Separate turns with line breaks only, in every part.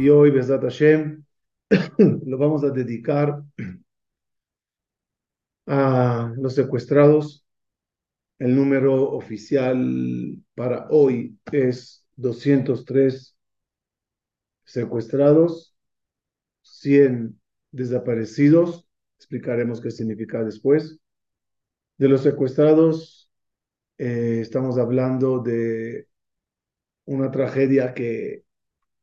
Y hoy, Besat Hashem, lo vamos a dedicar a los secuestrados. El número oficial para hoy es 203 secuestrados, 100 desaparecidos. Explicaremos qué significa después. De los secuestrados, eh, estamos hablando de una tragedia que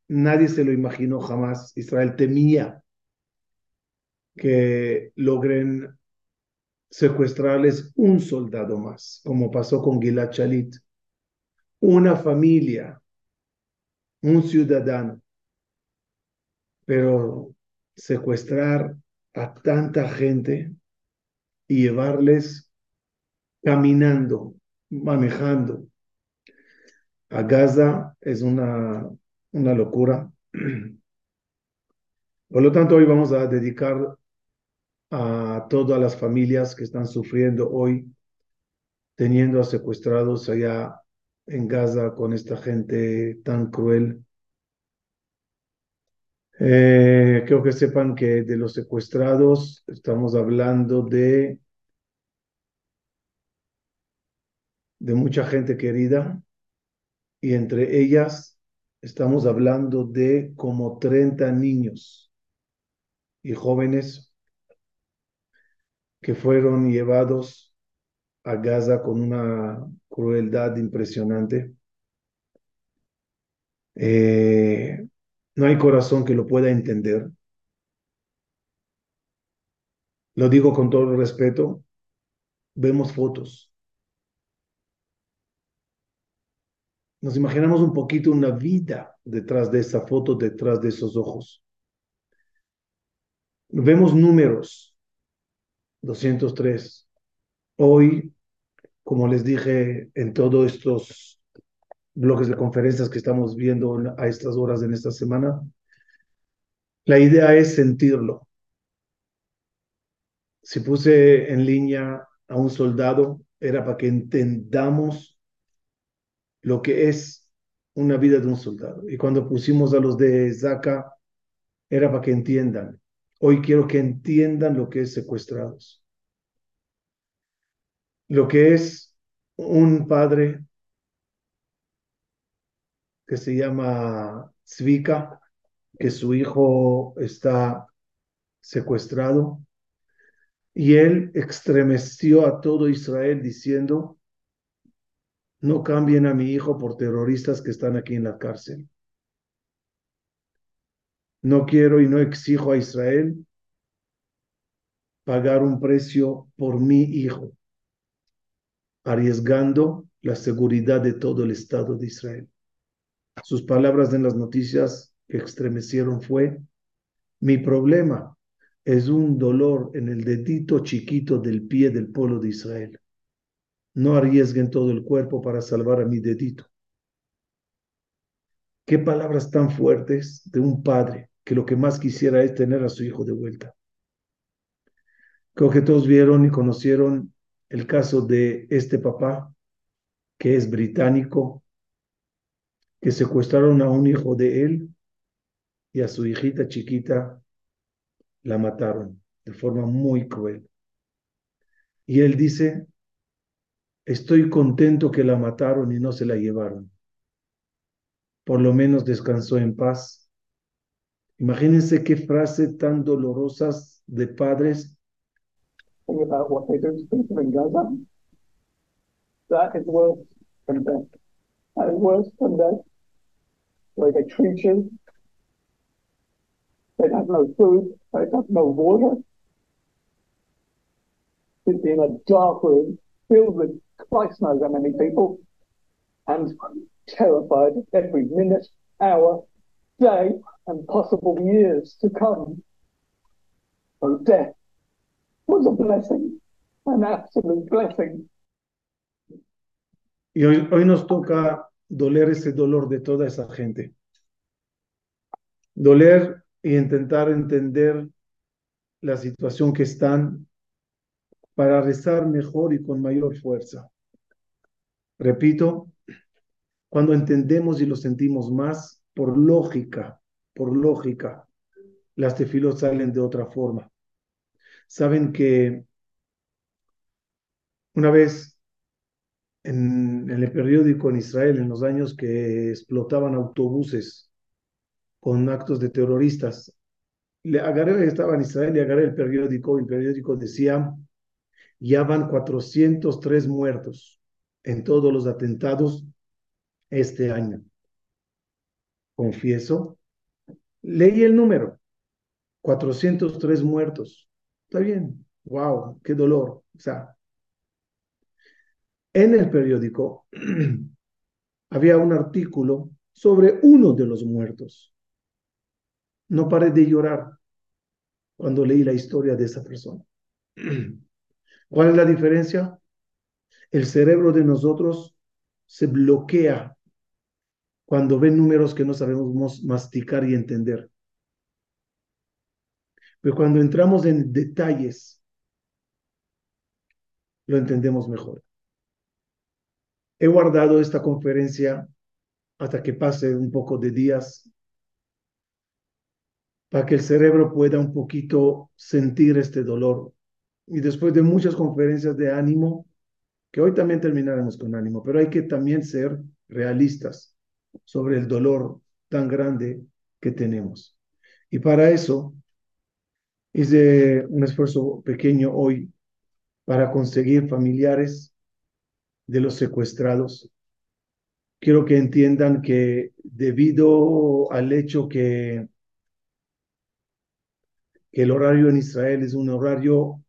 nadie se lo imaginó jamás. Israel temía que logren secuestrarles un soldado más, como pasó con Gilad Shalit. Una familia, un ciudadano. Pero secuestrar a tanta gente y llevarles caminando, manejando a Gaza es una, una locura. Por lo tanto, hoy vamos a dedicar a todas las familias que están sufriendo hoy, teniendo a secuestrados allá en Gaza con esta gente tan cruel. Eh, creo que sepan que de los secuestrados estamos hablando de, de mucha gente querida y entre ellas estamos hablando de como 30 niños y jóvenes que fueron llevados a Gaza con una crueldad impresionante. Eh, no hay corazón que lo pueda entender. Lo digo con todo respeto. Vemos fotos. Nos imaginamos un poquito una vida detrás de esa foto, detrás de esos ojos. Vemos números, 203. Hoy, como les dije en todos estos bloques de conferencias que estamos viendo a estas horas en esta semana, la idea es sentirlo. Si puse en línea a un soldado, era para que entendamos lo que es una vida de un soldado. Y cuando pusimos a los de Zaka, era para que entiendan Hoy quiero que entiendan lo que es secuestrados. Lo que es un padre que se llama Zvika, que su hijo está secuestrado, y él estremeció a todo Israel diciendo, no cambien a mi hijo por terroristas que están aquí en la cárcel. No quiero y no exijo a Israel pagar un precio por mi hijo, arriesgando la seguridad de todo el Estado de Israel. Sus palabras en las noticias que estremecieron fue, mi problema es un dolor en el dedito chiquito del pie del pueblo de Israel. No arriesguen todo el cuerpo para salvar a mi dedito. Qué palabras tan fuertes de un padre que lo que más quisiera es tener a su hijo de vuelta. Creo que todos vieron y conocieron el caso de este papá, que es británico, que secuestraron a un hijo de él y a su hijita chiquita la mataron de forma muy cruel. Y él dice, estoy contento que la mataron y no se la llevaron por lo menos descansó en paz. Imagínense qué frase tan dolorosas de padres.
what they. They have no food. They have no water. It's in a dark room filled with Christ knows how many people. And terrified every minute, hour, day, and possible years to come. So death was a blessing, an absolute blessing.
Y hoy, hoy nos toca doler ese dolor de toda esa gente. Doler y intentar entender la situación que están para rezar mejor y con mayor fuerza. Repito, cuando entendemos y lo sentimos más por lógica, por lógica, las tefilot salen de otra forma. Saben que una vez en, el periódico en Israel, en los años que explotaban autobuses con actos de terroristas, le agarré, estaba en Israel y agarré el periódico, el periódico decía, ya van 403 muertos en todos los atentados este año. Confieso, leí el número, 403 muertos. Está bien, wow, qué dolor. O sea, en el periódico había un artículo sobre uno de los muertos. No paré de llorar cuando leí la historia de esa persona. ¿Cuál es la diferencia? El cerebro de nosotros se bloquea cuando ven números que no sabemos masticar y entender. Pero cuando entramos en detalles, lo entendemos mejor. He guardado esta conferencia hasta que pase un poco de días para que el cerebro pueda un poquito sentir este dolor. Y después de muchas conferencias de ánimo, que hoy también terminaremos con ánimo, pero hay que también ser realistas sobre el dolor tan grande que tenemos. Y para eso hice un esfuerzo pequeño hoy para conseguir familiares de los secuestrados. Quiero que entiendan que debido al hecho que el horario en Israel es un horario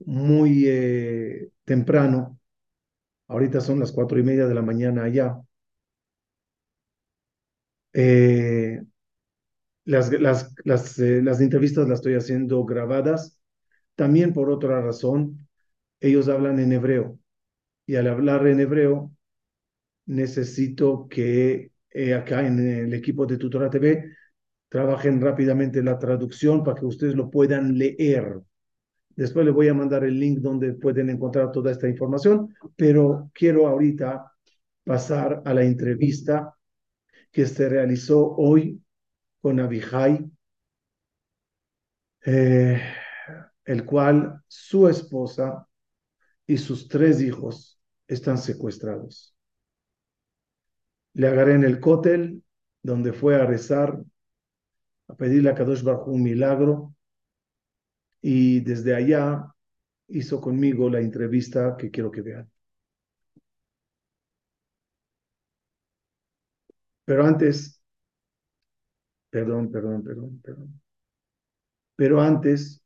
muy eh, temprano. Ahorita son las cuatro y media de la mañana allá. Eh, las, las, las, eh, las entrevistas las estoy haciendo grabadas. También por otra razón, ellos hablan en hebreo. Y al hablar en hebreo, necesito que acá en el equipo de Tutora TV trabajen rápidamente la traducción para que ustedes lo puedan leer. Después les voy a mandar el link donde pueden encontrar toda esta información, pero quiero ahorita pasar a la entrevista que se realizó hoy con Abihai, eh, el cual su esposa y sus tres hijos están secuestrados. Le agarré en el cótel donde fue a rezar a pedirle a Kadosh Baruj un milagro y desde allá hizo conmigo la entrevista que quiero que vean. Pero antes, perdón, perdón, perdón, perdón. Pero antes,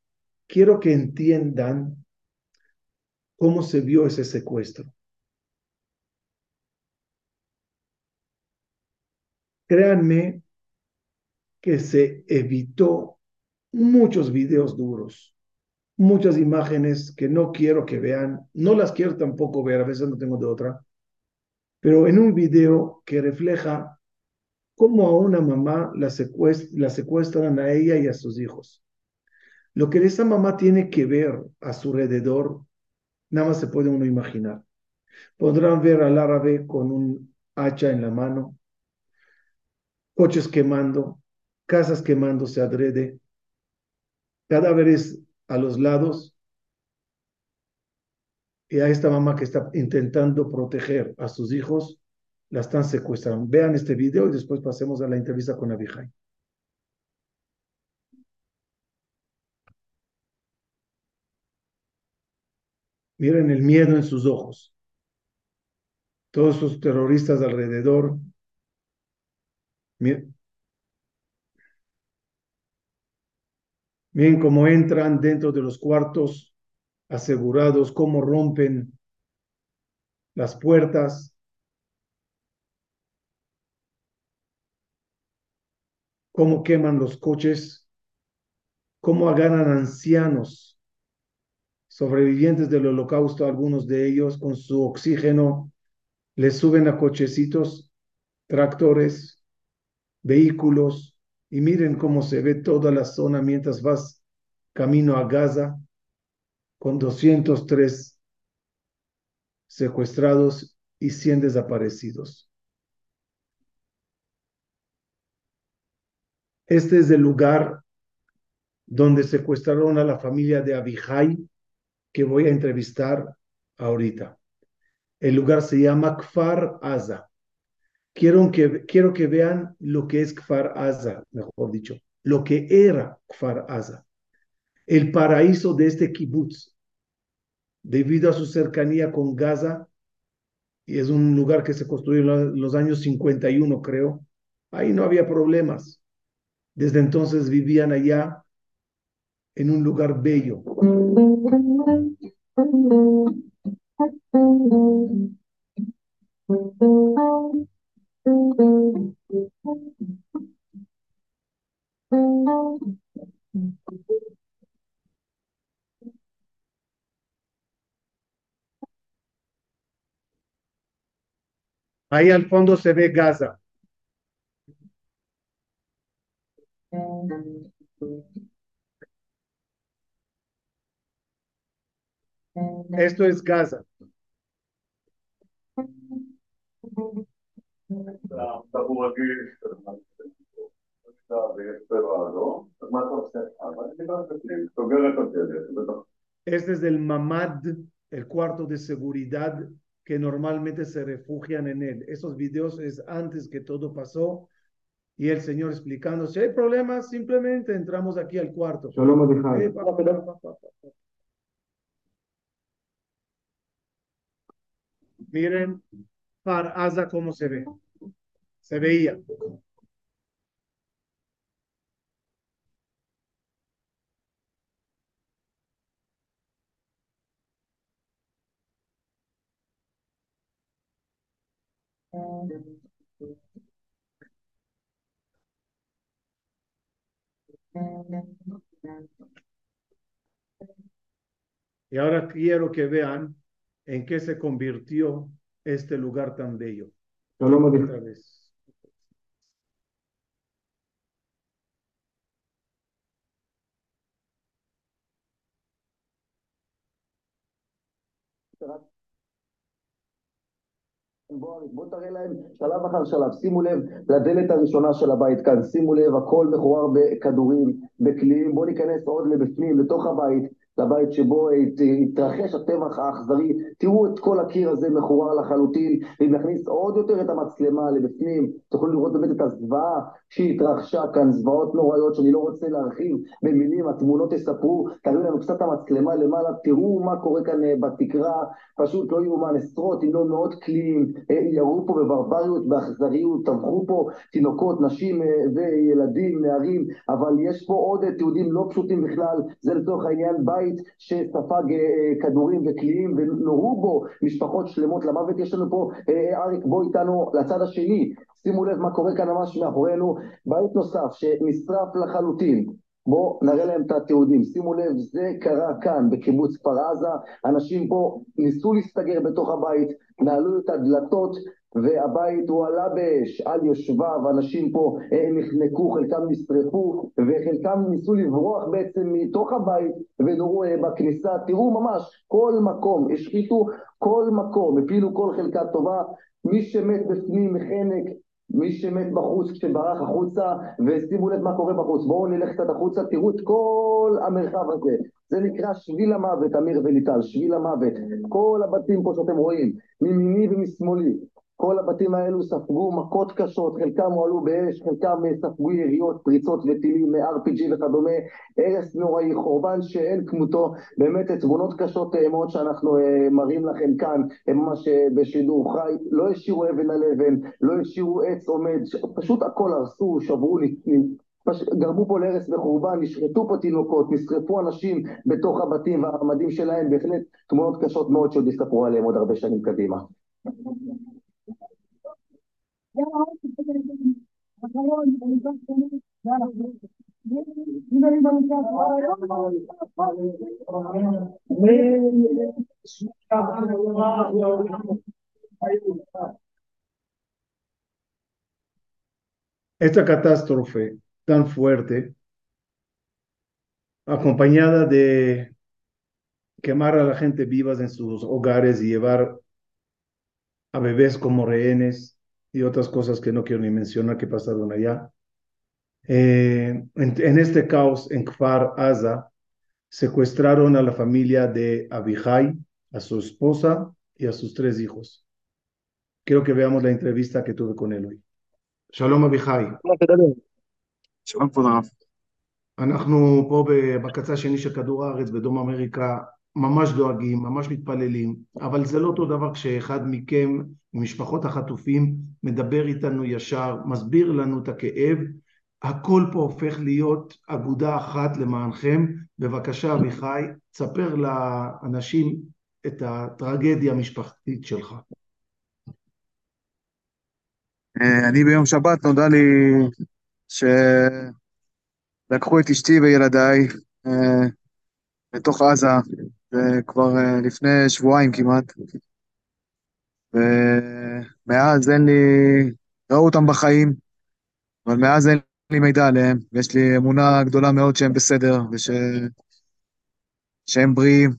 quiero que entiendan cómo se vio ese secuestro. Créanme que se evitó muchos videos duros, muchas imágenes que no quiero que vean, no las quiero tampoco ver, a veces no tengo de otra, pero en un video que refleja cómo a una mamá la, secuestran a ella y a sus hijos. Lo que esa mamá tiene que ver a su alrededor, nada más se puede uno imaginar. Podrán ver al árabe con un hacha en la mano, coches quemando, casas quemándose adrede, cadáveres a los lados, y a esta mamá que está intentando proteger a sus hijos, la están secuestrando. Vean este video y después pasemos a la entrevista con Abijay. Miren el miedo en sus ojos. Todos sus terroristas alrededor. Miren, Miren cómo entran dentro de los cuartos asegurados, cómo rompen las puertas. Cómo queman los coches, cómo agarran ancianos, sobrevivientes del holocausto, algunos de ellos con su oxígeno, les suben a cochecitos, tractores, vehículos, y miren cómo se ve toda la zona mientras vas camino a Gaza con 203 secuestrados y 100 desaparecidos. Este es el lugar donde secuestraron a la familia de Abihai, que voy a entrevistar ahorita. El lugar se llama Kfar Aza. Quiero que, quiero que vean lo que es Kfar Aza, mejor dicho, lo que era Kfar Aza. El paraíso de este kibutz, debido a su cercanía con Gaza, y es un lugar que se construyó en los años 51, creo, ahí no había problemas. Desde entonces vivían allá en un lugar bello. Ahí al fondo se ve Gaza. Esto es Gaza. Este es el mamad, el cuarto de seguridad que normalmente se refugian en él. Esos videos es antes que todo pasó y el Señor explicando, si hay problemas, simplemente entramos aquí al cuarto. Eh, Miren, para Asa cómo se ve. Se veía. Y ahora quiero que vean en qué se convirtió este lugar tan bello. Otra vez.
בוא תראה להם שלב אחר שלב, שימו לב לדלת הראשונה של הבית כאן, שימו לב הכל מחורר בכדורים, בקליעים, בואו ניכנס עוד לבפנים, לתוך הבית, לבית שבו התרחש הטבח האכזרי. תראו את כל הקיר הזה מחורר לחלוטין, אם נכניס עוד יותר את המצלמה לבפנים, תוכלו לראות באמת את הזוועה שהתרחשה כאן, זוועות נוראיות שאני לא רוצה להרחיב במילים, התמונות יספרו, תראו לנו קצת המצלמה למעלה, תראו מה קורה כאן בתקרה, פשוט לא יאומן, עשרות אם לא מאות קליעים, ירו פה בברבריות, באכזריות, טבחו פה תינוקות, נשים וילדים, נערים, אבל יש פה עוד תיעודים לא פשוטים בכלל, זה לצורך העניין בית בית שספג כדורים וקליעים ונורו בו משפחות שלמות למוות. יש לנו פה, אריק, בוא איתנו לצד השני, שימו לב מה קורה כאן ממש מאחורינו, בית נוסף שנשרף לחלוטין. בואו נראה להם את התיעודים. שימו לב, זה קרה כאן בקיבוץ כפר עזה, אנשים פה ניסו להסתגר בתוך הבית, נעלו את הדלתות והבית הועלה באש על יושביו, אנשים פה נחנקו, חלקם נשרפו וחלקם ניסו לברוח בעצם מתוך הבית ונורו בכניסה. תראו ממש, כל מקום, השחיתו כל מקום, הפילו כל חלקה טובה, מי שמת בפנים מחנק, מי שמת בחוץ כשברח החוצה, ושימו לב מה קורה בחוץ. בואו נלך קצת החוצה, תראו את כל המרחב הזה. זה נקרא שביל המוות, אמיר וליטל, שביל המוות. כל הבתים פה שאתם רואים, מימיני ומשמאלי. כל הבתים האלו ספגו מכות קשות, חלקם הועלו באש, חלקם ספגו יריות, פריצות וטילים מ-RPG וכדומה, הרס נוראי, חורבן שאין כמותו, באמת תמונות קשות מאוד שאנחנו מראים לכם כאן, ממש בשידור חי, לא השאירו אבן על אבן, לא השאירו עץ עומד, פשוט הכל הרסו, שברו, גרמו פה להרס וחורבן, נשחטו פה תינוקות, נשרפו אנשים בתוך הבתים והמדים שלהם, בהחלט תמונות קשות מאוד שעוד יספרו עליהם עוד הרבה שנים קדימה.
Esta catástrofe tan fuerte, acompañada de quemar a la gente vivas en sus hogares y llevar a bebés como rehenes y otras cosas que no quiero ni mencionar que pasaron allá. Eh, en, en este caos en Kfar Aza, secuestraron a la familia de Abihai, a su esposa y a sus tres hijos. Quiero que veamos la entrevista que tuve con él hoy. שלום אביחי,
שלום כבוד הרב.
אנחנו פה ב- בקצה השני של כדור הארץ בדרום אמריקה ממש דואגים, ממש מתפללים, אבל זה לא אותו דבר כשאחד מכם, ממשפחות החטופים, מדבר איתנו ישר, מסביר לנו את הכאב, הכל פה הופך להיות אגודה אחת למענכם. בבקשה אביחי, תספר לאנשים את הטרגדיה המשפחתית שלך.
אה, אני ביום שבת נודע לי שלקחו את אשתי וילדיי אה, לתוך עזה, זה כבר אה, לפני שבועיים כמעט, ומאז אין לי, ראו אותם בחיים, אבל מאז אין לי מידע עליהם, ויש לי אמונה גדולה מאוד שהם בסדר, וש... שהם בריאים,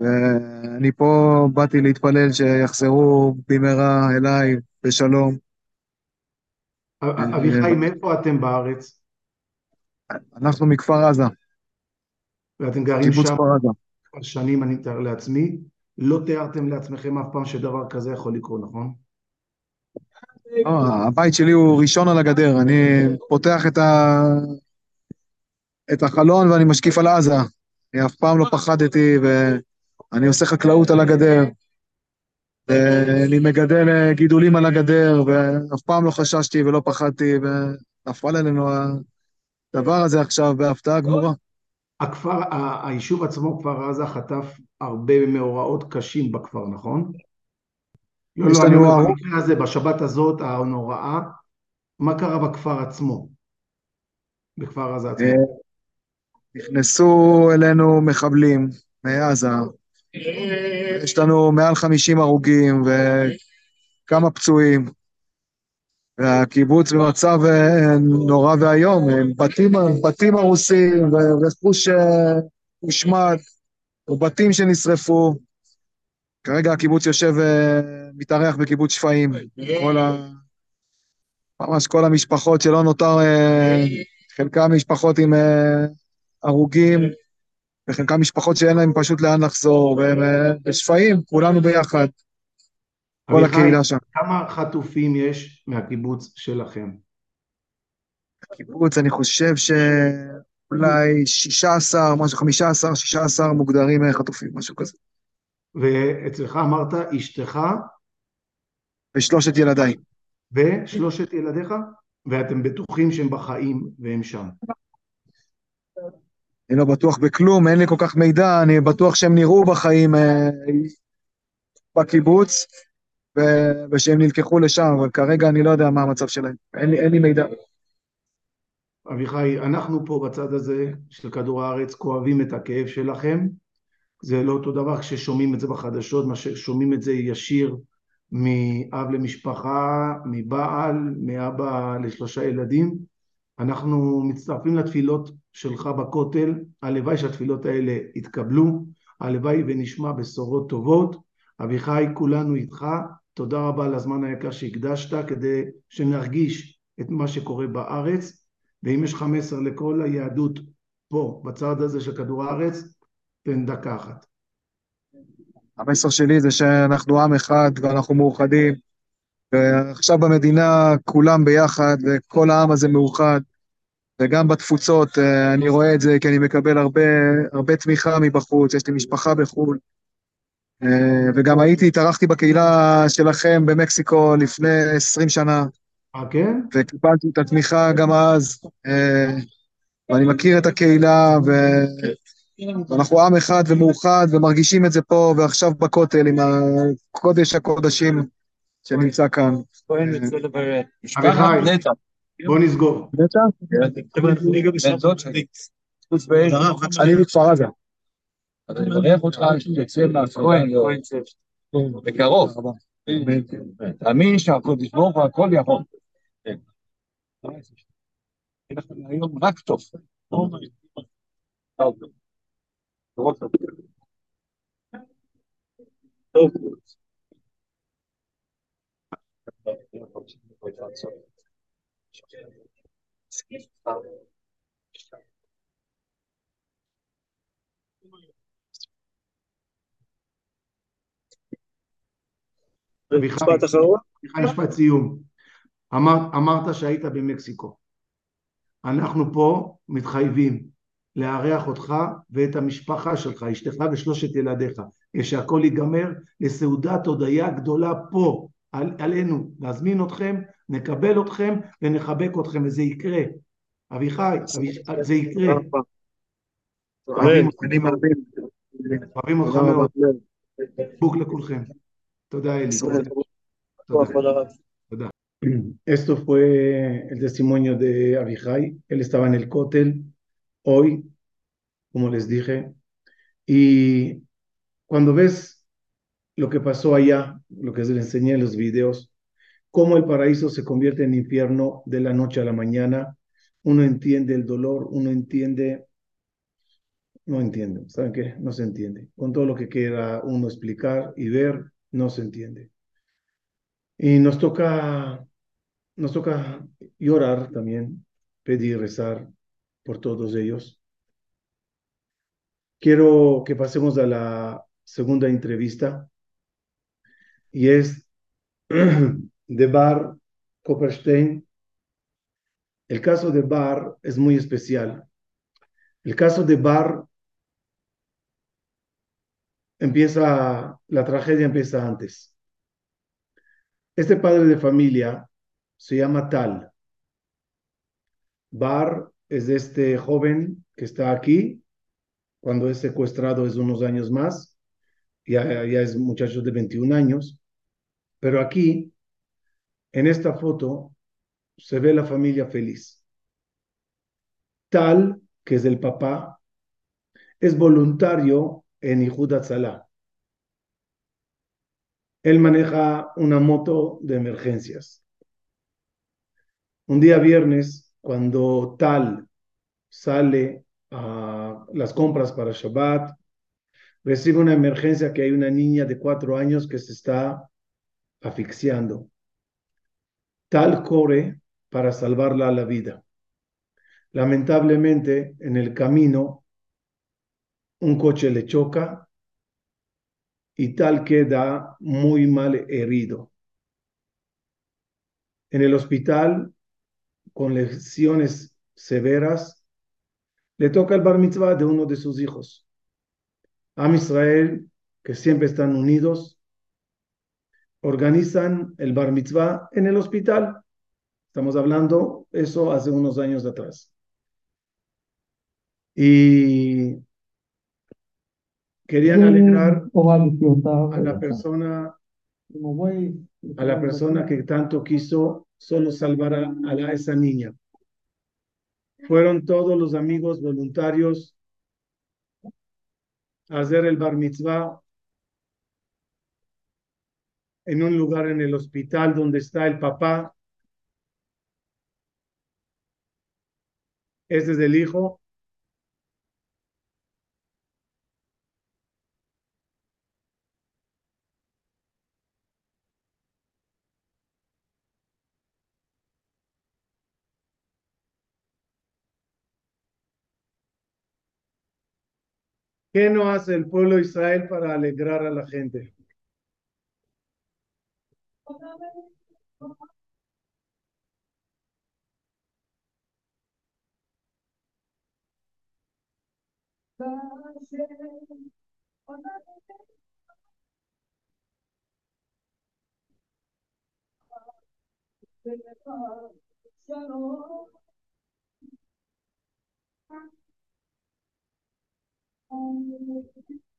ואני פה באתי להתפלל שיחזרו במהרה אליי בשלום.
אביחי, מאיפה אתם בארץ?
אנחנו מכפר עזה,
ואתם גרים
קיבוץ
שם
כפר עזה.
כבר שנים, אני מתאר לעצמי. לא תיארתם לעצמכם אף פעם שדבר כזה יכול לקרות, נכון?
לא, הבית שלי הוא ראשון על הגדר, אני פותח את, ה... את החלון ואני משקיף על עזה. אני אף פעם לא פחדתי ואני עושה חקלאות על הגדר. ואני מגדל אה, גידולים על הגדר, ואף פעם לא חששתי ולא פחדתי, ונפל עלינו הדבר הזה עכשיו בהפתעה גמורה.
הכפר, ה- היישוב עצמו, כפר עזה, חטף הרבה מאורעות קשים בכפר, נכון? לא,
יש
לא, אני
לנו
אומר, במקרה הזה, בשבת הזאת, הנוראה, מה קרה בכפר עצמו? בכפר עזה עצמו.
אה, נכנסו אלינו מחבלים מעזה, יש לנו מעל 50 הרוגים וכמה פצועים, והקיבוץ במצב אה, נורא ואיום, אה, בתים, בתים הרוסים ורכוש אה, הושמד, ובתים שנשרפו. כרגע הקיבוץ יושב, אה, מתארח בקיבוץ שפיים, כל ה... ממש כל המשפחות שלא נותר, אה, חלקם משפחות עם אה, הרוגים, וחלקם משפחות שאין להם פשוט לאן לחזור, והם אה, בשפיים, כולנו ביחד, כל הקהילה שם.
כמה חטופים יש מהקיבוץ שלכם?
קיבוץ, אני חושב שאולי 16, משהו, 15, 16 מוגדרים אה, חטופים, משהו כזה.
ואצלך אמרת אשתך
ושלושת ילדיי.
ושלושת ילדיך, ואתם בטוחים שהם בחיים והם שם.
אני לא בטוח בכלום, אין לי כל כך מידע, אני בטוח שהם נראו בחיים אה, בקיבוץ, ו- ושהם נלקחו לשם, אבל כרגע אני לא יודע מה המצב שלהם. אין לי, אין לי מידע.
אביחי, אנחנו פה בצד הזה של כדור הארץ כואבים את הכאב שלכם. זה לא אותו דבר כששומעים את זה בחדשות, מה ששומעים את זה ישיר מאב למשפחה, מבעל, מאבא לשלושה ילדים. אנחנו מצטרפים לתפילות שלך בכותל, הלוואי שהתפילות האלה יתקבלו, הלוואי ונשמע בשורות טובות. אביחי, כולנו איתך, תודה רבה על הזמן היקר שהקדשת כדי שנרגיש את מה שקורה בארץ, ואם יש לך מסר לכל היהדות פה, בצד הזה של כדור הארץ, תן דקה אחת.
המסר שלי זה שאנחנו עם אחד ואנחנו מאוחדים, ועכשיו במדינה כולם ביחד וכל העם הזה מאוחד, וגם בתפוצות אה, אני רואה את זה כי אני מקבל הרבה, הרבה תמיכה מבחוץ, יש לי משפחה בחו"ל, וגם הייתי, התארחתי בקהילה שלכם במקסיקו לפני 20 שנה,
אה, כן?
וקיבלתי את התמיכה גם אז, אה, ואני מכיר את הקהילה, ו... ואנחנו עם אחד ומאוחד, ומרגישים את זה פה ועכשיו בכותל עם הקודש הקודשים שנמצא כאן.
אביחי, בוא נסגור.
אני מכפר עזה.
אז אני מברך אותך שתצא מהכהן בקרוב. תאמין שהקודש ברוך הוא הכל יכול. כן. יהיה לכם היום רק טוב. טוב. טוב.
משפט אחרון? משפט סיום. אמר, אמרת שהיית במקסיקו. אנחנו פה מתחייבים לארח אותך ואת המשפחה שלך, אשתך ושלושת ילדיך, כשהכל ייגמר, לסעודת הודיה גדולה פה, על, עלינו, להזמין אתכם, נקבל אתכם ונחבק אתכם, וזה יקרה. אביחי, אביחי זה יקרה. אוהבים אותך מאוד. חיבוק לכולכם. Toda el... Toda. Esto fue el testimonio de Abijay. Él estaba en el cótel hoy, como les dije. Y cuando ves lo que pasó allá, lo que les enseñé en los videos, cómo el paraíso se convierte en infierno de la noche a la mañana, uno entiende el dolor, uno entiende no entiendo, ¿saben qué? No se entiende. Con todo lo que quiera uno explicar y ver, no se entiende. Y nos toca, nos toca llorar también, pedir, rezar por todos ellos. Quiero que pasemos a la segunda entrevista y es de Bar Copperstein. El caso de Bar es muy especial. El caso de Bar empieza, la tragedia empieza antes. Este padre de familia se llama Tal. Bar es este joven que está aquí, cuando es secuestrado es unos años más, ya, ya es muchacho de 21 años, pero aquí, en esta foto, se ve la familia feliz. Tal, que es el papá, es voluntario en Ihud Salah. Él maneja una moto de emergencias. Un día viernes, cuando Tal sale a las compras para Shabbat, recibe una emergencia que hay una niña de cuatro años que se está asfixiando. Tal corre para salvarla la vida. Lamentablemente, en el camino, un coche le choca y tal queda muy mal herido. En el hospital, con lesiones severas, le toca el bar mitzvah de uno de sus hijos. Am Israel, que siempre están unidos, organizan el bar mitzvah en el hospital. Estamos hablando eso hace unos años atrás. Y querían alegrar a la persona a la persona que tanto quiso solo salvar a, a esa niña. Fueron todos los amigos voluntarios a hacer el bar mitzvah en un lugar en el hospital donde está el papá. Ese es el hijo. ¿Qué no hace el pueblo Israel para alegrar a la gente?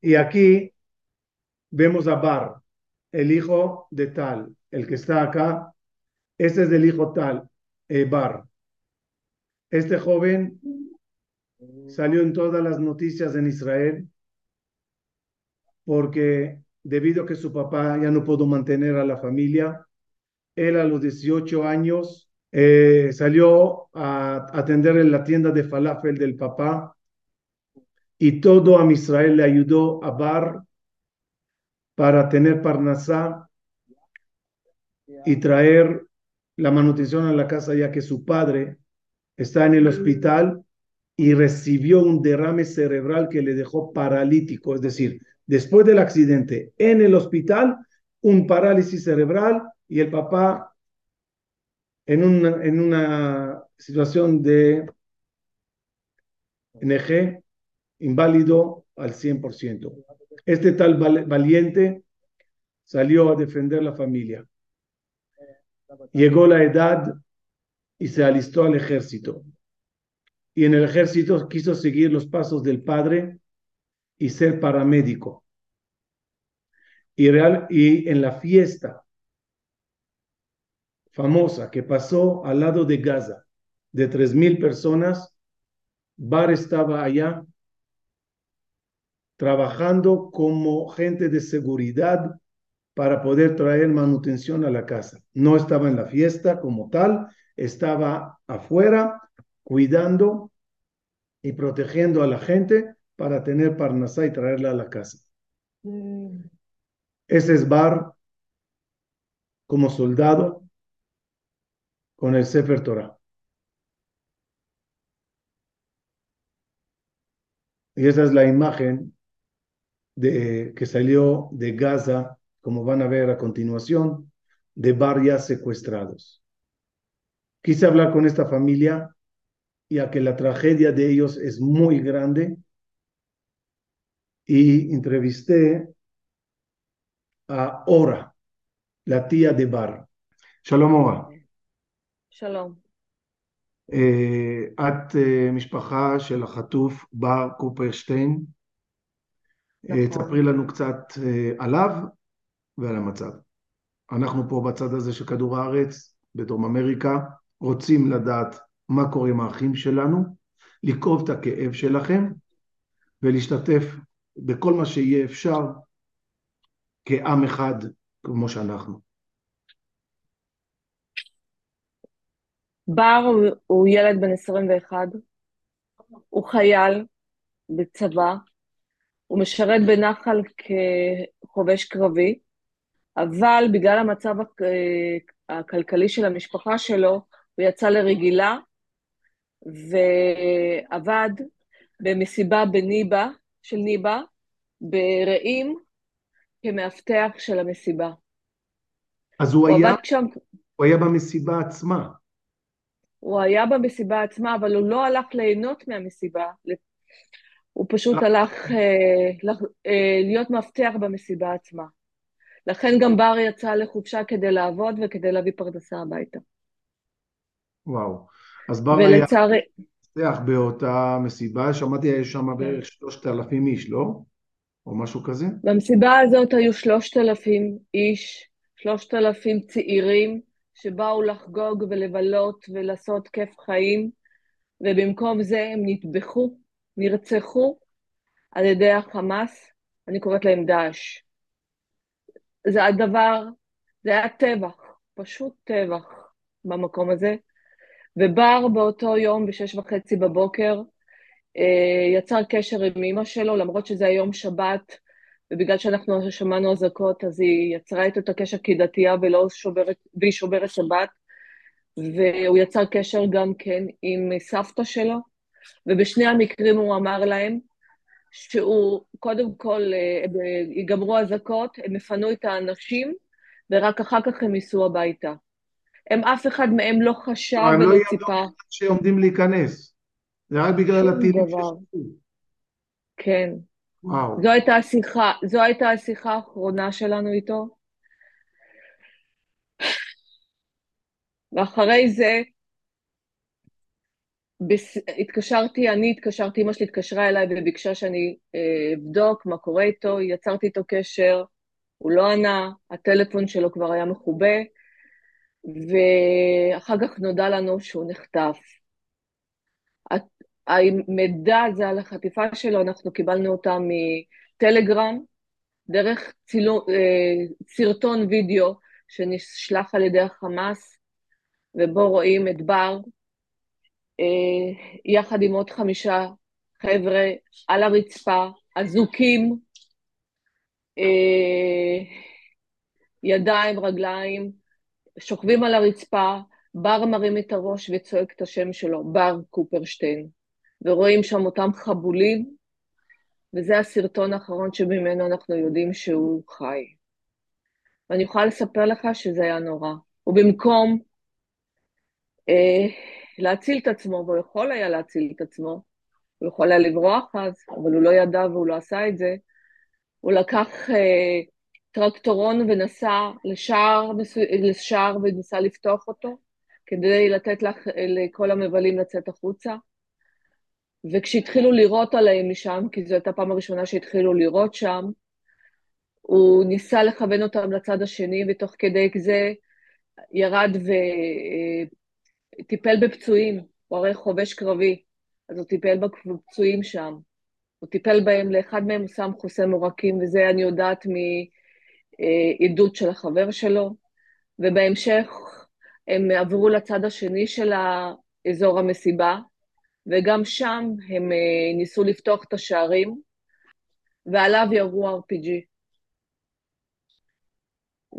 Y aquí vemos a Bar, el hijo de Tal, el que está acá. Este es el hijo Tal, eh, Bar. Este joven salió en todas las noticias en Israel porque debido a que su papá ya no pudo mantener a la familia, él a los 18 años eh, salió a atender en la tienda de falafel del papá y todo a Israel le ayudó a Bar para tener Parnasá y traer la manutención a la casa, ya que su padre está en el hospital y recibió un derrame cerebral que le dejó paralítico, es decir, después del accidente en el hospital, un parálisis cerebral y el papá en una, en una situación de NG, inválido al 100%. Este tal valiente salió a defender la familia. Llegó la edad y se alistó al ejército. Y en el ejército quiso seguir los pasos del padre y ser paramédico. Y, real, y en la fiesta famosa que pasó al lado de Gaza, de tres mil personas, Bar estaba allá trabajando como gente de seguridad para poder traer manutención a la casa. No estaba en la fiesta como tal, estaba afuera cuidando y protegiendo a la gente para tener parnasá y traerla a la casa. Mm. Ese es Bar como soldado con el Sefer Torah. Y esa es la imagen de, que salió de Gaza, como van a ver a continuación, de varias secuestrados. Quise hablar con esta familia, ya que la tragedia de ellos es muy grande, y entrevisté a Ora, la tía de Bar. Shalom Ora.
Shalom.
את משפחה של החטוף בר קופרשטיין. תספרי לנו קצת עליו ועל המצב. אנחנו פה בצד הזה של כדור הארץ, בדרום אמריקה, רוצים לדעת מה קורה עם האחים שלנו, לכאוב את הכאב שלכם ולהשתתף בכל מה שיהיה אפשר כעם אחד כמו שאנחנו.
בר הוא ילד בן 21, הוא חייל בצבא, הוא משרת בנחל כחובש קרבי, אבל בגלל המצב הכלכלי של המשפחה שלו, הוא יצא לרגילה ועבד במסיבה בניבה, של ניבה, ברעים, כמאבטח של המסיבה.
אז הוא, הוא היה, שם... הוא היה במסיבה עצמה.
הוא היה במסיבה עצמה, אבל הוא לא הלך ליהנות מהמסיבה, הוא פשוט הלך אה, אה, להיות מאבטח במסיבה עצמה. לכן גם בר יצא לחופשה כדי לעבוד וכדי להביא פרנסה הביתה.
וואו. אז בר ולצערי... היה מאבטח באותה מסיבה, שמעתי יש שם כן. בערך שלושת אלפים איש, לא? או משהו כזה?
במסיבה הזאת היו שלושת אלפים איש, שלושת אלפים צעירים, שבאו לחגוג ולבלות ולעשות כיף חיים, ובמקום זה הם נטבחו, נרצחו על ידי החמאס, אני קוראת להם דאעש. זה הדבר, זה היה טבח, פשוט טבח במקום הזה. ובר באותו יום בשש וחצי בבוקר אה, יצר קשר עם אמא שלו, למרות שזה היום שבת, ובגלל שאנחנו שמענו אזעקות, אז היא יצרה איתו את הקשר כדתייה ולא שוברת, והיא שוברת שבת, והוא יצר קשר גם כן עם סבתא שלו, ובשני המקרים הוא אמר להם שהוא, קודם כל, אה, ייגמרו אזעקות, הם יפנו את האנשים, ורק אחר כך הם ייסעו הביתה. הם, אף אחד מהם לא חשב ולא ציפה. הם לא ידעו
שעומדים להיכנס. זה רק בגלל הטילים ששבו.
כן. וואו. זו הייתה השיחה, זו הייתה השיחה האחרונה שלנו איתו. ואחרי זה בס... התקשרתי, אני התקשרתי, אמא שלי התקשרה אליי וביקשה שאני אה, אבדוק מה קורה איתו, יצרתי איתו קשר, הוא לא ענה, הטלפון שלו כבר היה מכובה, ואחר כך נודע לנו שהוא נחטף. המידע הזה על החטיפה שלו, אנחנו קיבלנו אותה מטלגרם, דרך צילו, אה, סרטון וידאו שנשלח על ידי החמאס, ובו רואים את בר יחד עם עוד חמישה חבר'ה על הרצפה, אזוקים, אה, ידיים, רגליים, שוכבים על הרצפה, בר מרים את הראש וצועק את השם שלו, בר קופרשטיין, ורואים שם אותם חבולים, וזה הסרטון האחרון שממנו אנחנו יודעים שהוא חי. ואני יכולה לספר לך שזה היה נורא. ובמקום אה, להציל את עצמו, והוא יכול היה להציל את עצמו, הוא יכול היה לברוח אז, אבל הוא לא ידע והוא לא עשה את זה, הוא לקח אה, טרקטורון ונסע לשער, לשער וניסה לפתוח אותו, כדי לתת לך, לכל המבלים לצאת החוצה. וכשהתחילו לירות עליהם משם, כי זו הייתה הפעם הראשונה שהתחילו לירות שם, הוא ניסה לכוון אותם לצד השני, ותוך כדי זה ירד וטיפל בפצועים, הוא הרי חובש קרבי, אז הוא טיפל בפצועים שם. הוא טיפל בהם, לאחד מהם הוא שם חוסם עורקים, וזה אני יודעת מעדות של החבר שלו, ובהמשך הם עברו לצד השני של אזור המסיבה, וגם שם הם אה, ניסו לפתוח את השערים, ועליו ירו RPG.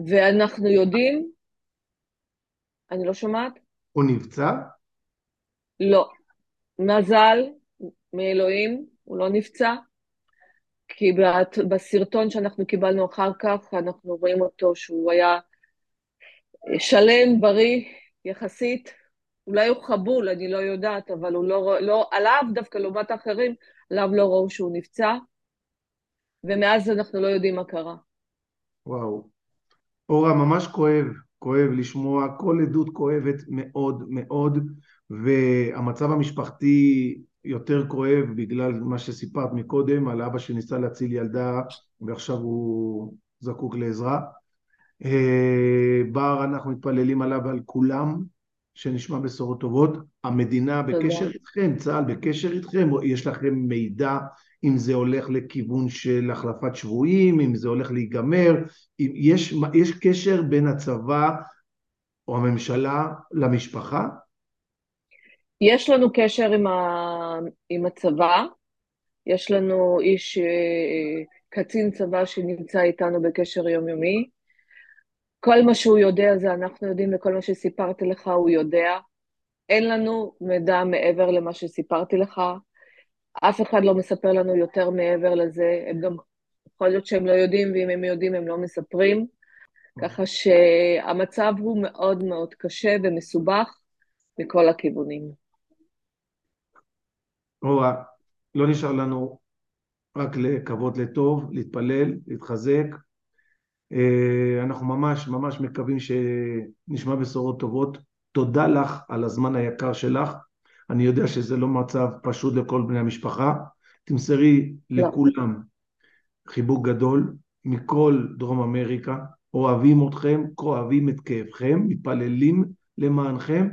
ואנחנו יודעים, אני לא שומעת?
הוא נפצע?
לא. מזל מאלוהים, הוא לא נפצע, כי בסרטון שאנחנו קיבלנו אחר כך, אנחנו רואים אותו שהוא היה שלם, בריא, יחסית, אולי הוא חבול, אני לא יודעת, אבל הוא לא, לא עליו דווקא לעומת האחרים, עליו לא ראו שהוא נפצע, ומאז אנחנו לא יודעים מה קרה.
וואו. אורה, ממש כואב, כואב לשמוע, כל עדות כואבת מאוד מאוד, והמצב המשפחתי יותר כואב בגלל מה שסיפרת מקודם, על אבא שניסה להציל ילדה ועכשיו הוא זקוק לעזרה. אה, בר, אנחנו מתפללים עליו ועל כולם, שנשמע בשורות טובות. המדינה בקשר איתכם, צה"ל בקשר איתכם, יש לכם מידע אם זה הולך לכיוון של החלפת שבויים, אם זה הולך להיגמר, יש, יש קשר בין הצבא או הממשלה למשפחה?
יש לנו קשר עם, ה... עם הצבא, יש לנו איש, אה, קצין צבא שנמצא איתנו בקשר יומיומי. כל מה שהוא יודע זה אנחנו יודעים, וכל מה שסיפרתי לך הוא יודע. אין לנו מידע מעבר למה שסיפרתי לך. אף אחד לא מספר לנו יותר מעבר לזה. הם גם, יכול להיות שהם לא יודעים, ואם הם יודעים הם לא מספרים. ככה שהמצב הוא מאוד מאוד קשה ומסובך מכל הכיוונים.
אורה, לא נשאר לנו רק לקוות לטוב, להתפלל, להתחזק. אה, אנחנו ממש ממש מקווים שנשמע בשורות טובות. תודה לך על הזמן היקר שלך. אני יודע שזה לא מצב פשוט לכל בני המשפחה. תמסרי. לכולם חיבוק גדול מכל דרום אמריקה. אוהבים אתכם, כואבים את כאבכם, מתפללים למענכם,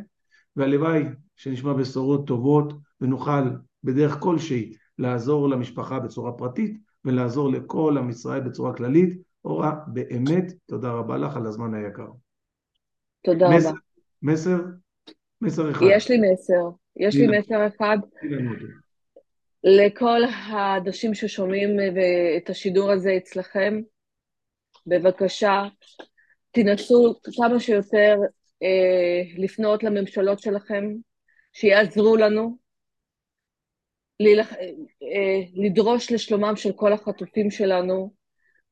והלוואי שנשמע בשורות טובות ונוכל בדרך כלשהי לעזור למשפחה בצורה פרטית ולעזור לכל עם ישראל בצורה כללית. אורה, באמת תודה רבה לך על הזמן היקר.
תודה
מסר,
רבה.
מסר? מסר אחד.
יש לי מסר. יש לי מסר אחד. לכל האנשים ששומעים את השידור הזה אצלכם, בבקשה, תנסו כמה שיותר אה, לפנות לממשלות שלכם, שיעזרו לנו, ללח... אה, לדרוש לשלומם של כל החטופים שלנו,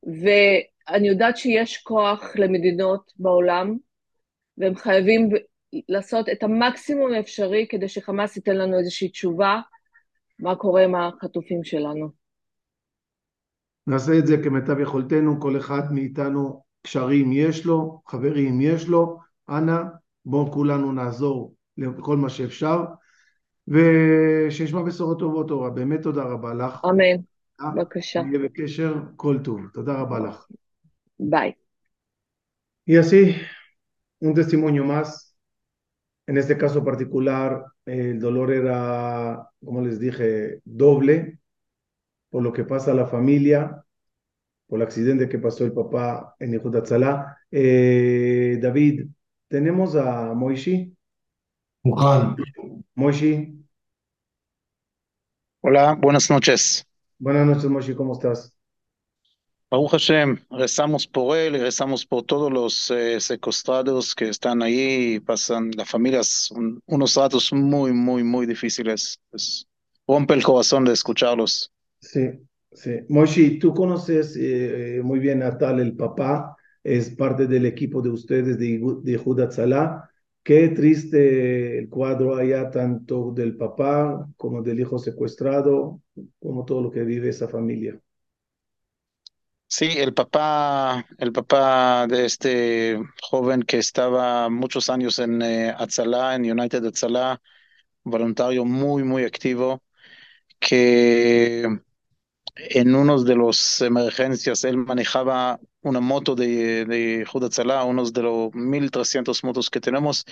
ואני יודעת שיש כוח למדינות בעולם, והם חייבים לעשות את המקסימום האפשרי כדי שחמאס ייתן לנו איזושהי תשובה מה קורה עם החטופים שלנו.
נעשה את זה כמיטב יכולתנו, כל אחד מאיתנו קשרים יש לו, חברים יש לו, אנא בואו כולנו נעזור לכל מה שאפשר. ושישמע בשורות טובות, אורה. באמת תודה רבה לך.
אמן. בבקשה.
נהיה בקשר, כל טוב. תודה רבה לך.
ביי.
Y así, un testimonio más. En este caso particular, el dolor era, como les dije, doble por lo que pasa a la familia, por el accidente que pasó el papá en Yehudatzalá. Eh, David, tenemos a Moishi.
Juan.
Moshi.
Hola, buenas noches.
Buenas noches, Moshi, ¿cómo estás?
Baruch Hashem, rezamos por él y rezamos por todos los eh, secuestrados que están ahí pasan las familias un- unos ratos muy, muy, muy difíciles. Es- rompe el corazón de escucharlos.
Sí, sí. Moshi, tú conoces eh, eh, muy bien a Tal, el papá, es parte del equipo de ustedes de, de Yehuda Tzalá. Qué triste el cuadro allá, tanto del papá como del hijo secuestrado, como todo lo que vive esa familia.
Sí, el papá, el papá de este joven que estaba muchos años en eh, Atzalá, en United Atzalá, voluntario muy, muy activo, que en unos de los emergencias él manejaba una moto de, de Yehuda Tzalá, unos de los 1300 motos que tenemos,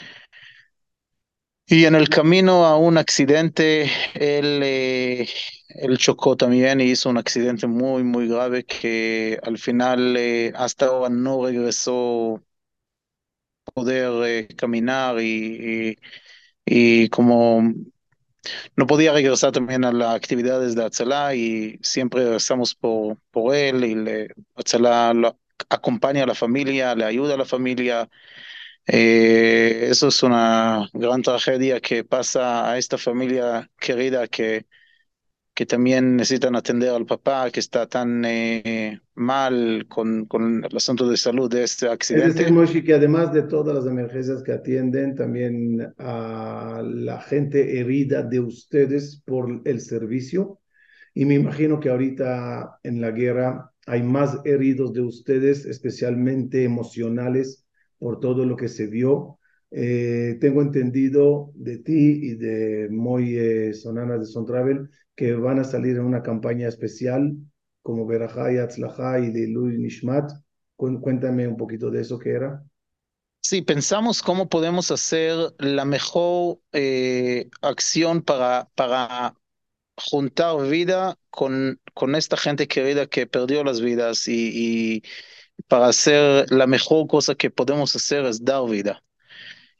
y en el camino a un accidente, él, eh, él chocó también y hizo un accidente muy, muy grave que al final eh, hasta ahora no regresó poder eh, caminar y, y, como no podía regresar también a las actividades de Atzalá y siempre rezamos por, por él y le, Atzalá acompaña a la familia, le ayuda a la familia. Eh, eso es una gran tragedia que pasa a esta familia querida que, que también necesitan atender al papá que está tan eh, mal con, con el asunto de salud de este
Es
accidente.
decir, Moshi, que además de todas las emergencias que atienden, también a la gente herida de ustedes por el servicio. Y me imagino que ahorita en la guerra hay más heridos de ustedes, especialmente emocionales, por todo lo que se vio. Eh, tengo entendido de ti y de Moy eh, Sonana de Son Travel que van a salir en una campaña especial como Berajá y Atzlajá y de Louis Nishmat. Cu- Cuéntame un poquito de eso que era.
Sí, pensamos cómo podemos hacer la mejor eh, acción para, para juntar vida con, con esta gente querida que perdió las vidas y, y para hacer la mejor cosa que podemos hacer es dar vida.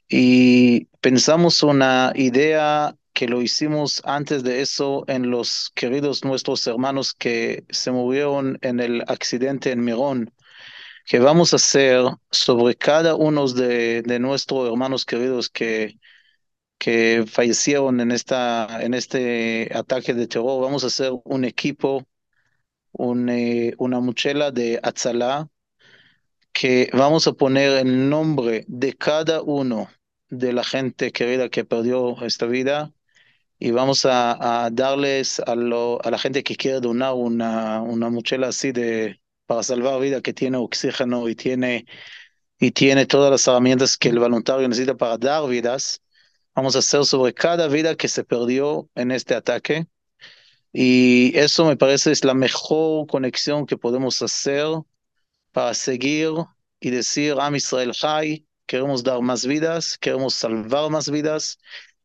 Y pensamos una idea que lo hicimos antes de eso en los queridos nuestros hermanos que se murieron en el accidente en Mirón, que vamos a hacer sobre cada uno de, de nuestros hermanos queridos que, que fallecieron en, esta, en este ataque de terror, vamos a hacer un equipo, un, eh, una mochila de Atzalá, que vamos a poner el nombre de cada uno de la gente querida que perdió esta vida y vamos a, darles a, lo, a la gente que quiere donar una, una mochila así de para salvar vida que tiene oxígeno y tiene y tiene todas las herramientas que el voluntario necesita para dar vidas. Vamos a hacer sobre cada vida que se perdió en este ataque. Y eso me parece es la mejor conexión que podemos hacer para seguir y decir, Am Israel Chai, queremos dar más vidas, queremos salvar más vidas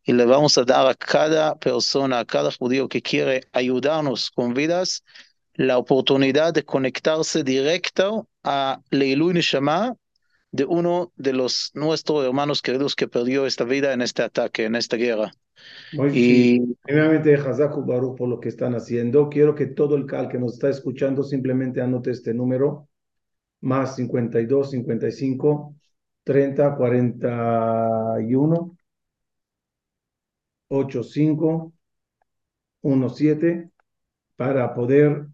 y le vamos a dar a cada persona, a cada judío que quiere ayudarnos con vidas, la oportunidad de conectarse directo a Leilui Neshama de uno de los nuestros hermanos queridos que perdió esta vida en este ataque, en esta guerra.
Moishi,
Y
primeramente, Hazaku Baruch por lo que están haciendo. Quiero que todo el cal que nos está escuchando simplemente anote este número, más 52, 55, 30, 41, 85, 17, para poder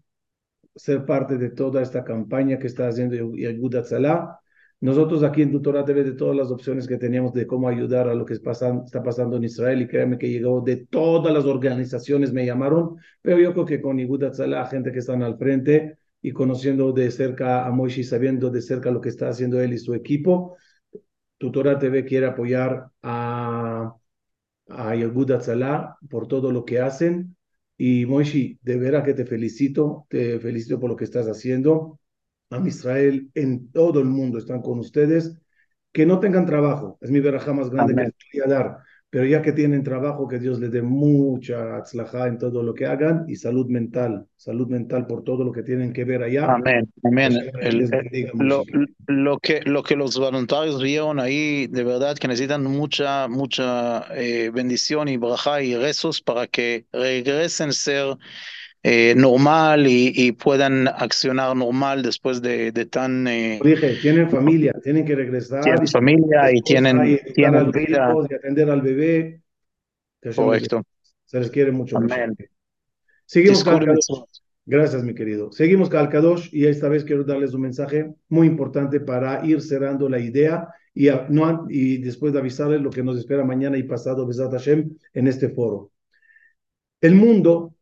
ser parte de toda esta campaña que está haciendo Yagud Atzalá. Nosotros aquí en Tutorá TV, de todas las opciones que teníamos de cómo ayudar a lo que está pasando en Israel, y créanme que llegó de todas las organizaciones, me llamaron, pero yo creo que con Yagud Atzalá, gente que están al frente y conociendo de cerca a Moishi, sabiendo de cerca lo que está haciendo él y su equipo, Tutorá TV quiere apoyar a, a Yagud Atzalá por todo lo que hacen. Y Moishi, de veras que te felicito, te felicito por lo que estás haciendo. A Israel en todo el mundo están con ustedes. Que no tengan trabajo, es mi verajá más grande
Amén.
que les voy a dar. Pero ya que tienen trabajo, que Dios les dé mucha atzlajá en todo lo que hagan y salud mental, salud mental por todo lo que tienen que ver allá.
amén, amén. El- lo, lo que, lo que los voluntarios vieron ahí, de verdad que necesitan mucha, mucha eh, bendición y braja y rezos para que regresen ser eh, normal y, y, puedan accionar normal después de, de tan... Eh,
dije, tienen familia, tienen que regresar.
Tienen familia y tienen,
y
tienen vida.
Hijos, y atender al bebé.
Correcto.
Se les quiere mucho.
Amén.
mucho. Seguimos Gracias, mi querido. Seguimos con Al-Kadosh y esta vez quiero darles un mensaje muy importante para ir cerrando la idea y, no, y después de avisarles lo que nos espera mañana y pasado, Besat Hashem, en este foro. El mundo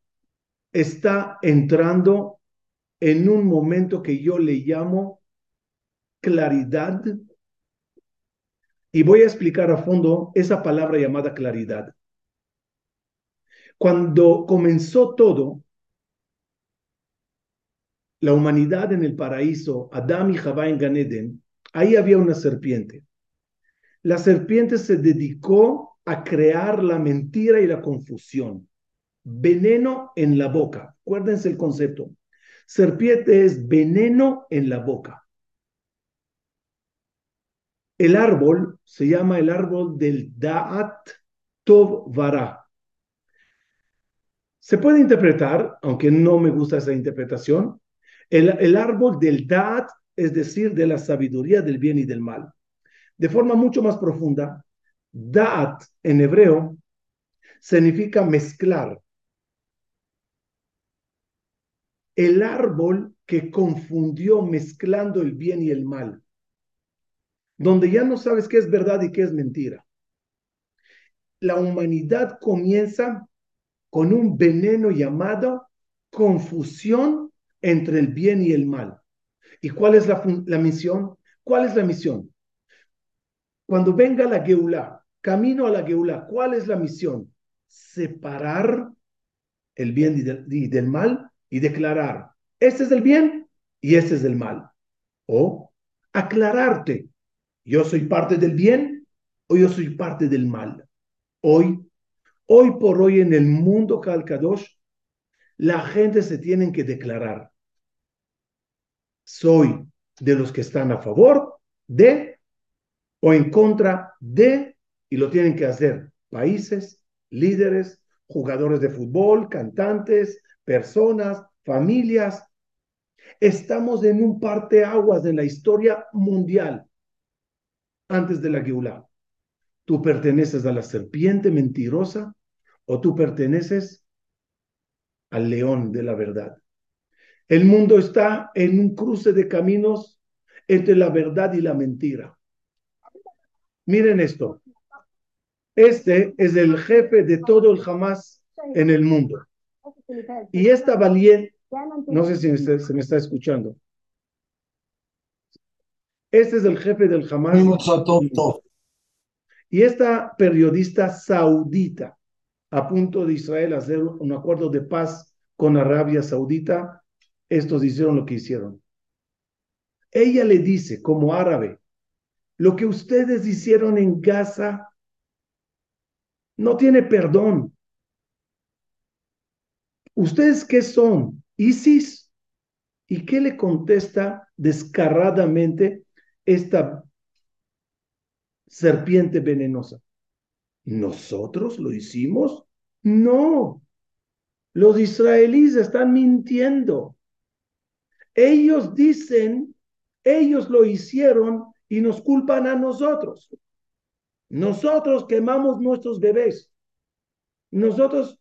está entrando en un momento que yo le llamo claridad y voy a explicar a fondo esa palabra llamada claridad. Cuando comenzó todo, la humanidad en el paraíso, Adán y Javá en Ganeden, ahí había una serpiente. La serpiente se dedicó a crear la mentira y la confusión. Veneno en la boca. Acuérdense el concepto. Serpiente es veneno en la boca. El árbol se llama el árbol del Da'at Tov Vara. Se puede interpretar, aunque no me gusta esa interpretación, el, árbol del Da'at, es decir, de la sabiduría del bien y del mal. De forma mucho más profunda, Da'at en hebreo significa mezclar. El árbol que confundió mezclando el bien y el mal, donde ya no sabes qué es verdad y qué es mentira. La humanidad comienza con un veneno llamado confusión entre el bien y el mal. ¿Y cuál es la, misión? ¿Cuál es la misión? Cuando venga la Geulá, camino a la Geulá, ¿cuál es la misión? Separar el bien y del, mal y declarar, este es el bien y este es el mal. O aclararte, yo soy parte del bien o yo soy parte del mal. Hoy, hoy por hoy en el mundo Calcadosh, la gente se tiene que declarar soy de los que están a favor de o en contra de, y lo tienen que hacer países, líderes, jugadores de fútbol, cantantes, personas, familias. Estamos en un parteaguas de la historia mundial antes de la Geulá. ¿Tú perteneces a la serpiente mentirosa o tú perteneces al león de la verdad? El mundo está en un cruce de caminos entre la verdad y la mentira. Miren esto. Este es el jefe de todo el Hamas en el mundo. Y esta valiente, no sé si se, me está escuchando. Este es el jefe del Hamas. Y esta periodista saudita, a punto de Israel hacer un acuerdo de paz con Arabia Saudita, estos hicieron lo que hicieron. Ella le dice, como árabe, lo que ustedes hicieron en Gaza no tiene perdón. ¿Ustedes qué son? ¿ISIS? ¿Y qué le contesta descarradamente esta serpiente venenosa? ¿Nosotros lo hicimos? No. Los israelíes están mintiendo. Ellos dicen, ellos lo hicieron y nos culpan a nosotros. Nosotros quemamos nuestros bebés. Nosotros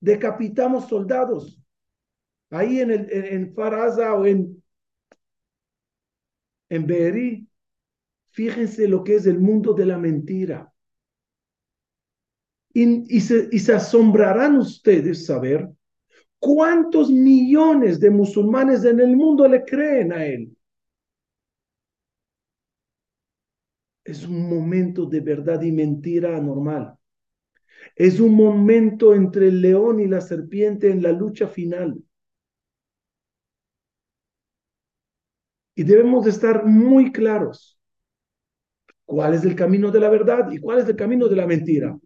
decapitamos soldados. Ahí en, el, en, Faraza o en, en. Fíjense lo que es el mundo de la mentira. Y, y, se, y se asombrarán ustedes saber ¿Cuántos millones de musulmanes en el mundo le creen a él? Es un momento de verdad y mentira anormal. Es un momento entre el león y la serpiente en la lucha final. Y debemos de estar muy claros cuál es el camino de la verdad y cuál es el camino de la mentira.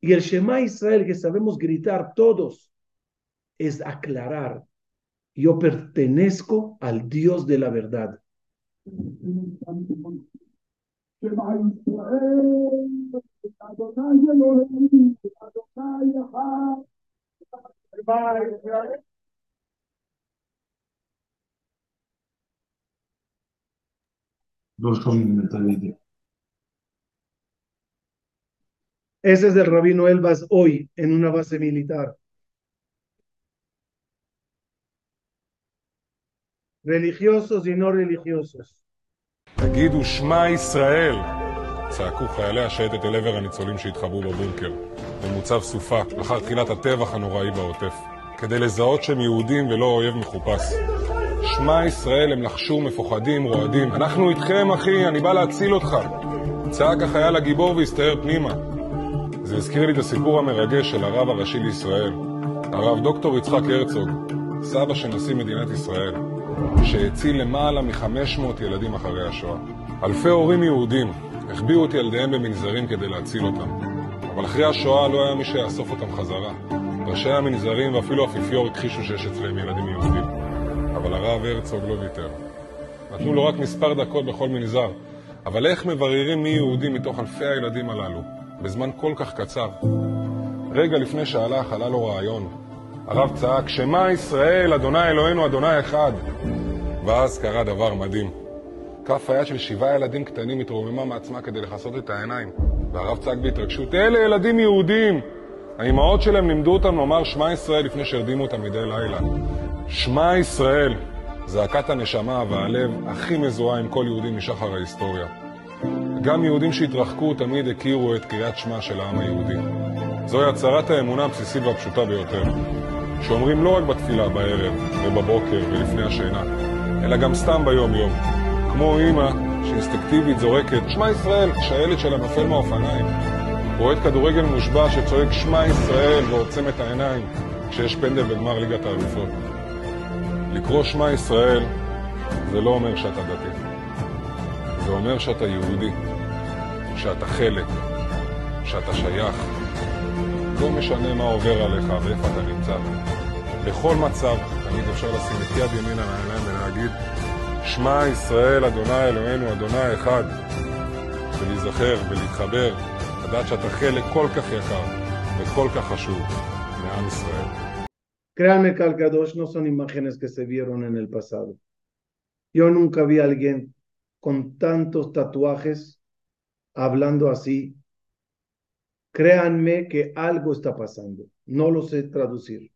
Y el Shema Israel que sabemos gritar todos es aclarar, yo pertenezco al Dios de la verdad. Ese es el rabino Elbas hoy en una base militar. religiosos y no religiosos.
תגידו שמע ישראל! צעקו חיילי השייטת אל עבר הניצולים שהתחבאו בבונקר, במוצב סופה, לאחר תחילת הטבח הנוראי בעוטף, כדי לזהות שהם יהודים ולא אויב מחופש. שמע ישראל הם לחשו מפוחדים, רועדים. אנחנו איתכם, אחי, אני בא להציל אותך. צעק החייל הגיבור והסתער פנימה. זה הזכיר לי את הסיפור המרגש של הרב הראשי לישראל, הרב דוקטור יצחק הרצוג, סבא של נשיא מדינת ישראל. שהציל למעלה מ-500 ילדים אחרי השואה. אלפי הורים יהודים החביאו את ילדיהם במנזרים כדי להציל אותם. אבל אחרי השואה לא היה מי שיאסוף אותם חזרה. ראשי המנזרים ואפילו האפיפיור הכחישו שיש אצלם ילדים יהודים. אבל הרב הרצוג לא ויתר. נתנו לו רק מספר דקות בכל מנזר. אבל איך מבררים מי יהודי מתוך אלפי הילדים הללו, בזמן כל כך קצר? רגע לפני שהלך, עלה לו רעיון. הרב צעק, שמע ישראל, אדוני אלוהינו, אדוני אחד. ואז קרה דבר מדהים. כף היד של שבעה ילדים קטנים התרוממה מעצמה כדי לכסות את העיניים. והרב צעק בהתרגשות, אלה ילדים יהודים! האימהות שלהם לימדו אותם לומר שמע ישראל לפני שהרדימו אותם מדי לילה. שמע ישראל, זעקת הנשמה והלב הכי מזוהה עם כל יהודי משחר ההיסטוריה. גם יהודים שהתרחקו תמיד הכירו את קריאת שמע של העם היהודי. זוהי הצהרת האמונה הבסיסית והפשוטה ביותר. שאומרים לא רק בתפילה בערב ובבוקר ולפני השינה, אלא גם סתם ביום-יום. כמו אימא שאינסטקטיבית זורקת שמע ישראל כשהילד שלה נופל מהאופניים. אוהד כדורגל מושבע שצועק שמע ישראל ועוצם את העיניים כשיש פנדל בגמר ליגת האלופות. לקרוא שמע ישראל זה לא אומר שאתה דתי. זה אומר שאתה יהודי, שאתה חלק, שאתה שייך. לא משנה מה עובר עליך ואיפה אתה נמצא. בכל מצב, תמיד אפשר לשים את יד ימין על העיניים ולהגיד שמע ישראל, אדוני אלוהינו, אדוני אחד. ולהיזכר ולהתחבר, לדעת שאתה חלק כל כך יקר וכל כך חשוב מעם ישראל.
Créanme que al Kadosh no son imágenes que se vieron en el pasado. Yo nunca vi a alguien con tantos tatuajes hablando así Créanme que algo está pasando. No lo sé traducir.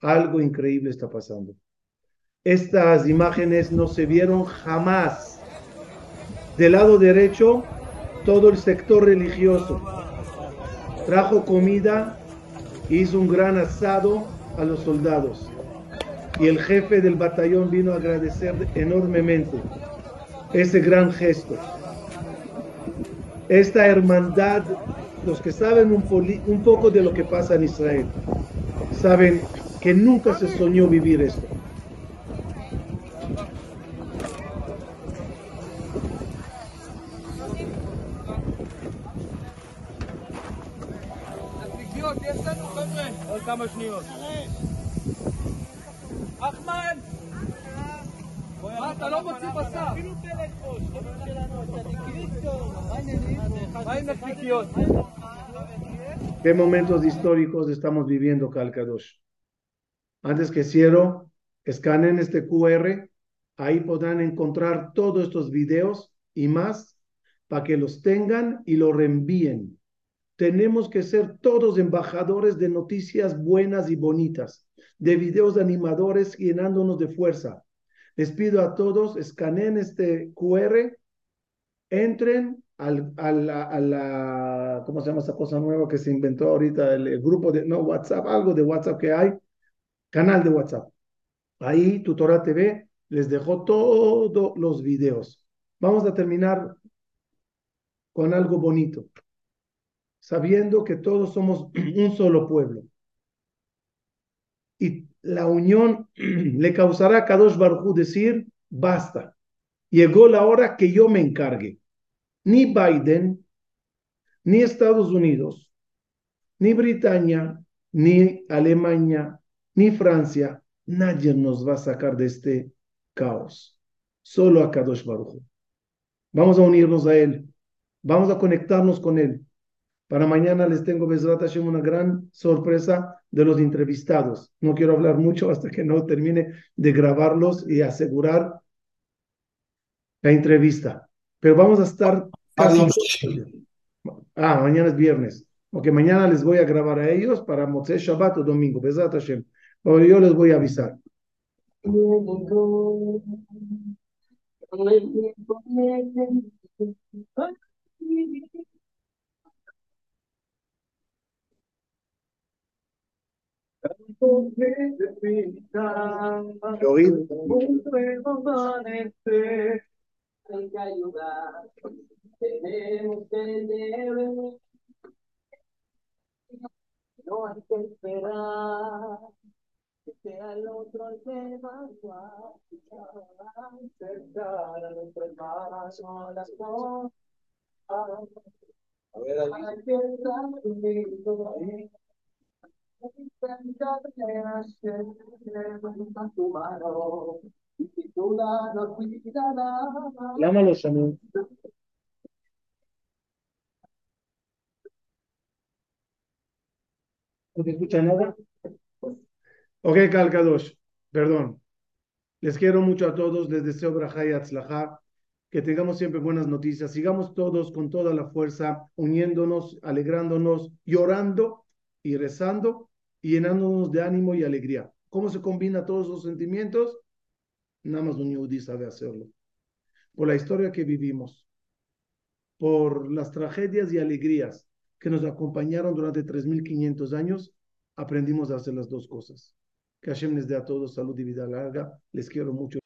Algo increíble está pasando. Estas imágenes no se vieron jamás. Del lado derecho, todo el sector religioso. Trajo comida, hizo un gran asado a los soldados. Y el jefe del batallón vino a agradecer enormemente ese gran gesto. Esta hermandad los que saben un, un, poco de lo que pasa en Israel, saben que nunca se soñó vivir esto.
אתה לא מוציא בשר. אפילו טלפון.
¿Qué momentos históricos estamos viviendo, Calcadosh? Antes que cierro, escanen este QR, ahí podrán encontrar todos estos videos y más para que los tengan y los reenvíen. Tenemos que ser todos embajadores de noticias buenas y bonitas, de videos de animadores llenándonos de fuerza. Les pido a todos, escaneen este QR, entren al, a, la, a, la, ¿cómo se llama esa cosa nueva que se inventó ahorita? El, el, grupo de, no, WhatsApp, algo de WhatsApp que hay, canal de WhatsApp. Ahí Tutora TV les dejó todos los videos. Vamos a terminar con algo bonito, sabiendo que todos somos un solo pueblo. Y la unión le causará a Kadosh Baruj decir, basta, llegó la hora que yo me encargue ni Biden, ni Estados Unidos, ni Britania, ni Alemania, ni Francia, nadie nos va a sacar de este caos. Solo a Kadosh Baruch. Vamos a unirnos a Él. Vamos a conectarnos con Él Para mañana les tengo, Besrat Hashem, una gran sorpresa de los entrevistados. No quiero hablar mucho hasta que no termine de grabarlos y asegurar la entrevista. Pero vamos a estar casi... Ah, mañana es viernes. Ok, mañana les voy a grabar a ellos para Motzei Shabbat o domingo. Besrat Hashem. Pero yo les voy a avisar. ¿Lo oí?
Hay que ayudar, tenemos que deber, no hay que esperar, que sea el otro el que va a a nuestro hermano las cosas. A ver, que estar conmigo ahí. Tu mano, y si tú la no
Llámalo. ¿No te escucha nada? Ok, Kalkadosh, perdón. Les quiero mucho a todos, les deseo Brajá y que tengamos siempre buenas noticias, sigamos todos con toda la fuerza, uniéndonos, alegrándonos, llorando y rezando y llenándonos de ánimo y alegría. ¿Cómo se combina todos esos sentimientos? Nada más un yudí sabe hacerlo. Por la historia que vivimos, por las tragedias y alegrías que nos acompañaron durante 3.500 años, aprendimos a hacer las dos cosas. Que Hashem les dé a todos salud y vida larga. Les quiero mucho.